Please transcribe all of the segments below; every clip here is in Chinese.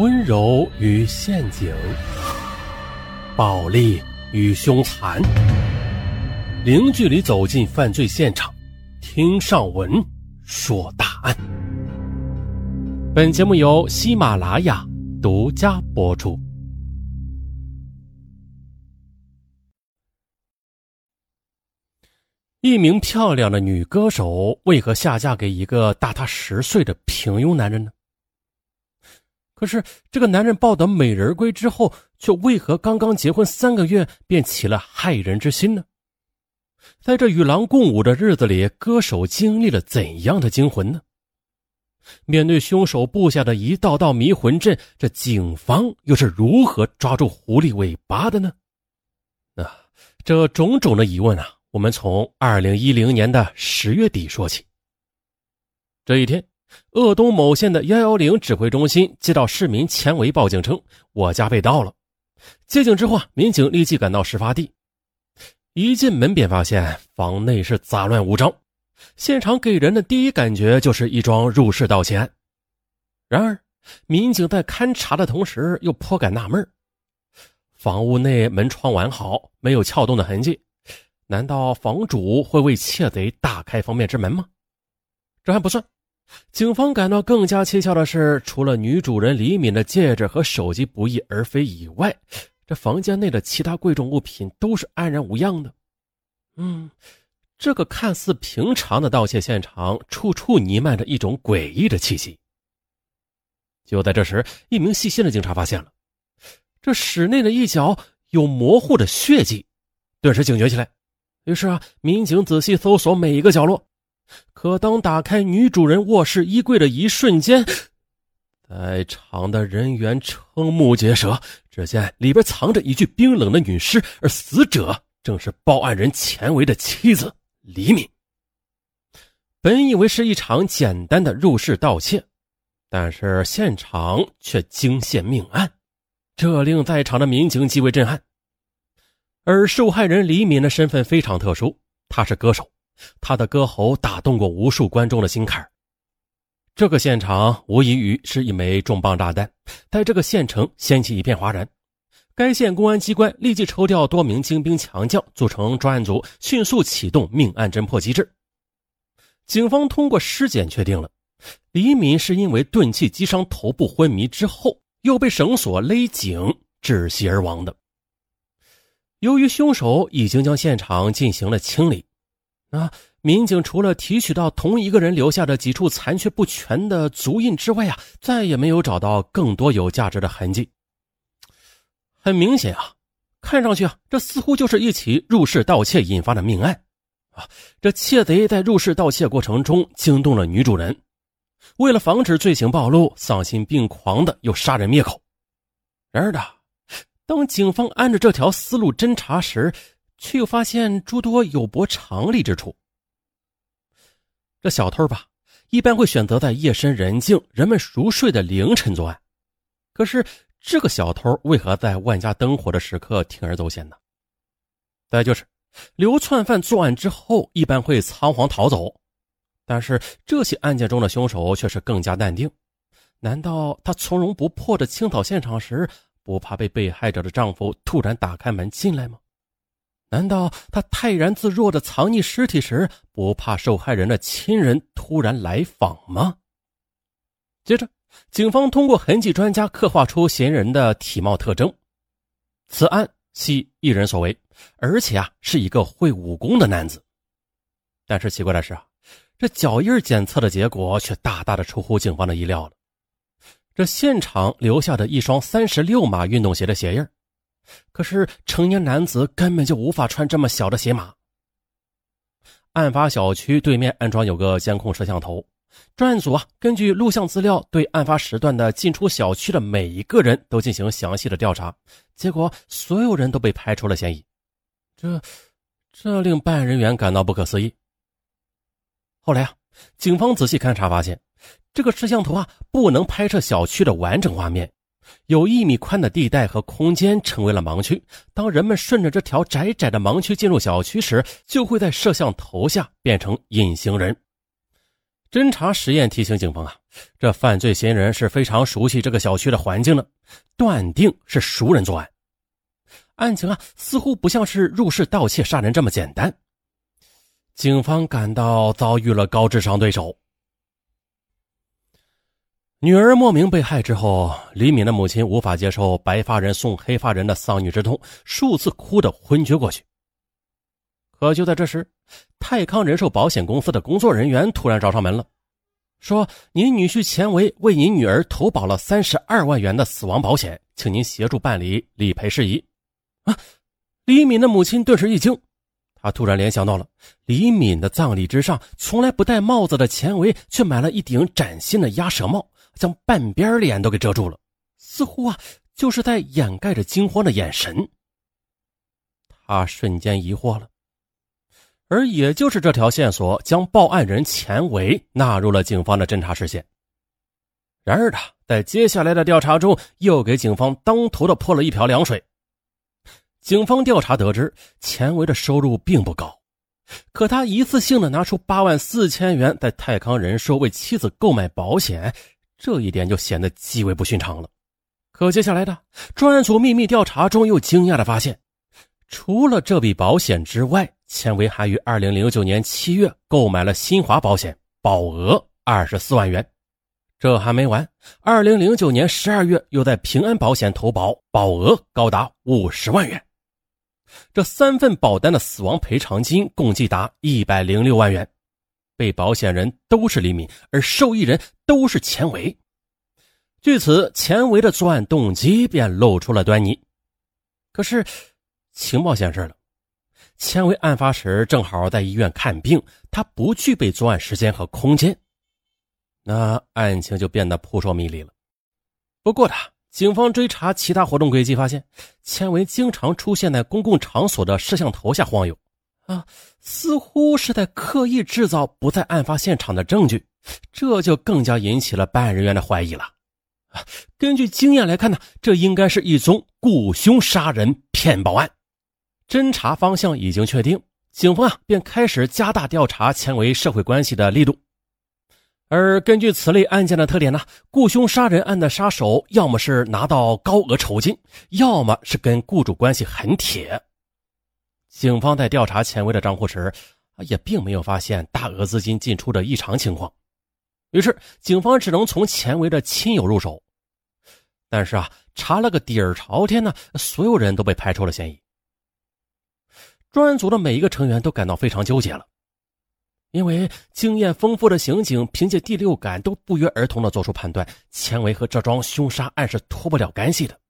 温柔与陷阱，暴力与凶残，零距离走进犯罪现场，听上文说大案。本节目由喜马拉雅独家播出。一名漂亮的女歌手为何下嫁给一个大她十岁的平庸男人呢？可是，这个男人抱得美人归之后，却为何刚刚结婚三个月便起了害人之心呢？在这与狼共舞的日子里，歌手经历了怎样的惊魂呢？面对凶手布下的一道道迷魂阵，这警方又是如何抓住狐狸尾巴的呢？啊，这种种的疑问啊，我们从二零一零年的十月底说起。这一天。鄂东某县的幺幺零指挥中心接到市民钱维报警称，我家被盗了。接警之后啊，民警立即赶到事发地，一进门便发现房内是杂乱无章，现场给人的第一感觉就是一桩入室盗窃案。然而，民警在勘查的同时又颇感纳闷：房屋内门窗完好，没有撬动的痕迹，难道房主会为窃贼大开方便之门吗？这还不算。警方感到更加蹊跷的是，除了女主人李敏的戒指和手机不翼而飞以外，这房间内的其他贵重物品都是安然无恙的。嗯，这个看似平常的盗窃现场，处处弥漫着一种诡异的气息。就在这时，一名细心的警察发现了这室内的一角有模糊的血迹，顿时警觉起来。于是啊，民警仔细搜索每一个角落。可当打开女主人卧室衣柜的一瞬间，在场的人员瞠目结舌。只见里边藏着一具冰冷的女尸，而死者正是报案人钱维的妻子李敏。本以为是一场简单的入室盗窃，但是现场却惊现命案，这令在场的民警极为震撼。而受害人李敏的身份非常特殊，她是歌手。他的歌喉打动过无数观众的心坎这个现场无异于是一枚重磅炸弹，在这个县城掀起一片哗然。该县公安机关立即抽调多名精兵强将，组成专案组，迅速启动命案侦破机制。警方通过尸检确定了，李敏是因为钝器击伤头部昏迷之后，又被绳索勒颈窒息而亡的。由于凶手已经将现场进行了清理。啊！民警除了提取到同一个人留下的几处残缺不全的足印之外啊，再也没有找到更多有价值的痕迹。很明显啊，看上去啊，这似乎就是一起入室盗窃引发的命案啊！这窃贼在入室盗窃过程中惊动了女主人，为了防止罪行暴露，丧心病狂的又杀人灭口。然而的，当警方按着这条思路侦查时，却又发现诸多有悖常理之处。这小偷吧，一般会选择在夜深人静、人们熟睡的凌晨作案。可是，这个小偷为何在万家灯火的时刻铤而走险呢？再就是，流窜犯作案之后一般会仓皇逃走，但是这起案件中的凶手却是更加淡定。难道他从容不迫的清扫现场时，不怕被被害者的丈夫突然打开门进来吗？难道他泰然自若的藏匿尸体时，不怕受害人的亲人突然来访吗？接着，警方通过痕迹专家刻画出嫌疑人的体貌特征，此案系一人所为，而且啊是一个会武功的男子。但是奇怪的是啊，这脚印检测的结果却大大的出乎警方的意料了。这现场留下的一双三十六码运动鞋的鞋印可是成年男子根本就无法穿这么小的鞋码。案发小区对面安装有个监控摄像头，专案组啊根据录像资料对案发时段的进出小区的每一个人都进行详细的调查，结果所有人都被排除了嫌疑。这，这令办案人员感到不可思议。后来啊，警方仔细勘查发现，这个摄像头啊不能拍摄小区的完整画面。有一米宽的地带和空间成为了盲区。当人们顺着这条窄窄的盲区进入小区时，就会在摄像头下变成隐形人。侦查实验提醒警方啊，这犯罪嫌疑人是非常熟悉这个小区的环境的，断定是熟人作案。案情啊，似乎不像是入室盗窃杀人这么简单。警方感到遭遇了高智商对手。女儿莫名被害之后，李敏的母亲无法接受白发人送黑发人的丧女之痛，数次哭得昏厥过去。可就在这时，泰康人寿保险公司的工作人员突然找上门了，说：“您女婿钱维为您女儿投保了三十二万元的死亡保险，请您协助办理理赔事宜。”啊！李敏的母亲顿时一惊，她突然联想到了李敏的葬礼之上，从来不戴帽子的钱维却买了一顶崭新的鸭舌帽。将半边脸都给遮住了，似乎啊就是在掩盖着惊慌的眼神。他瞬间疑惑了，而也就是这条线索，将报案人钱维纳入了警方的侦查视线。然而他在接下来的调查中，又给警方当头的泼了一瓢凉水。警方调查得知，钱维的收入并不高，可他一次性的拿出八万四千元在泰康人寿为妻子购买保险。这一点就显得极为不寻常了。可接下来的专案组秘密调查中，又惊讶的发现，除了这笔保险之外，钱维还于二零零九年七月购买了新华保险，保额二十四万元。这还没完，二零零九年十二月又在平安保险投保，保额高达五十万元。这三份保单的死亡赔偿金共计达一百零六万元。被保险人都是李敏，而受益人都是钱维。据此，钱维的作案动机便露出了端倪。可是，情报显示了，钱维案发时正好在医院看病，他不具备作案时间和空间。那案情就变得扑朔迷离了。不过，的警方追查其他活动轨迹，发现钱维经常出现在公共场所的摄像头下晃悠。啊，似乎是在刻意制造不在案发现场的证据，这就更加引起了办案人员的怀疑了。啊，根据经验来看呢，这应该是一宗雇凶杀人骗保案。侦查方向已经确定，警方啊便开始加大调查前维社会关系的力度。而根据此类案件的特点呢，雇凶杀人案的杀手要么是拿到高额酬金，要么是跟雇主关系很铁。警方在调查钱维的账户时，也并没有发现大额资金进出的异常情况，于是警方只能从钱维的亲友入手。但是啊，查了个底儿朝天呢，所有人都被排除了嫌疑。专案组的每一个成员都感到非常纠结了，因为经验丰富的刑警凭借第六感都不约而同的做出判断：钱维和这桩凶杀案是脱不了干系的。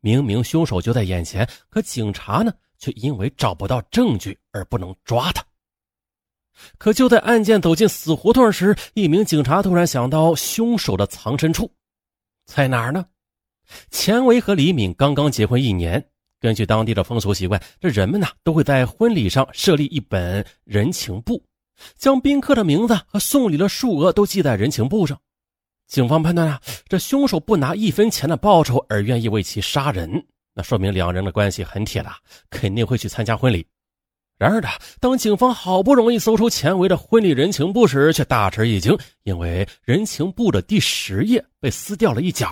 明明凶手就在眼前，可警察呢？却因为找不到证据而不能抓他。可就在案件走进死胡同时，一名警察突然想到凶手的藏身处在哪儿呢？钱维和李敏刚刚结婚一年，根据当地的风俗习惯，这人们呢都会在婚礼上设立一本人情簿，将宾客的名字和送礼的数额都记在人情簿上。警方判断啊，这凶手不拿一分钱的报酬而愿意为其杀人。那说明两人的关系很铁了，肯定会去参加婚礼。然而呢，当警方好不容易搜出钱维的婚礼人情簿时，却大吃一惊，因为人情簿的第十页被撕掉了一角，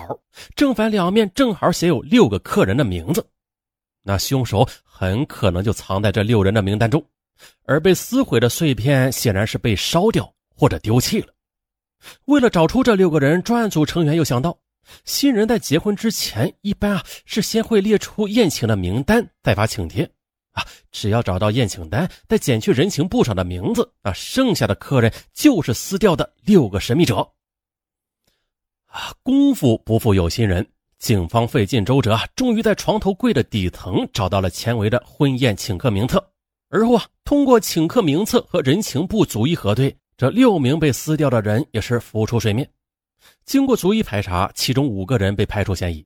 正反两面正好写有六个客人的名字。那凶手很可能就藏在这六人的名单中，而被撕毁的碎片显然是被烧掉或者丢弃了。为了找出这六个人，专案组成员又想到。新人在结婚之前，一般啊是先会列出宴请的名单，再发请帖，啊，只要找到宴请单，再减去人情簿上的名字，啊，剩下的客人就是撕掉的六个神秘者。啊，功夫不负有心人，警方费尽周折，终于在床头柜的底层找到了钱维的婚宴请客名册，而后啊，通过请客名册和人情簿逐一核对，这六名被撕掉的人也是浮出水面。经过逐一排查，其中五个人被排除嫌疑，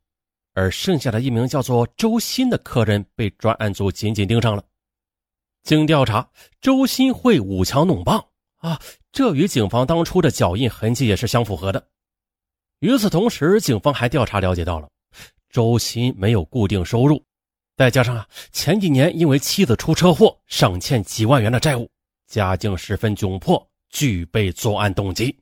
而剩下的一名叫做周鑫的客人被专案组紧紧盯上了。经调查，周鑫会舞枪弄棒啊，这与警方当初的脚印痕迹也是相符合的。与此同时，警方还调查了解到了，周鑫没有固定收入，再加上啊前几年因为妻子出车祸，尚欠几万元的债务，家境十分窘迫，具备作案动机。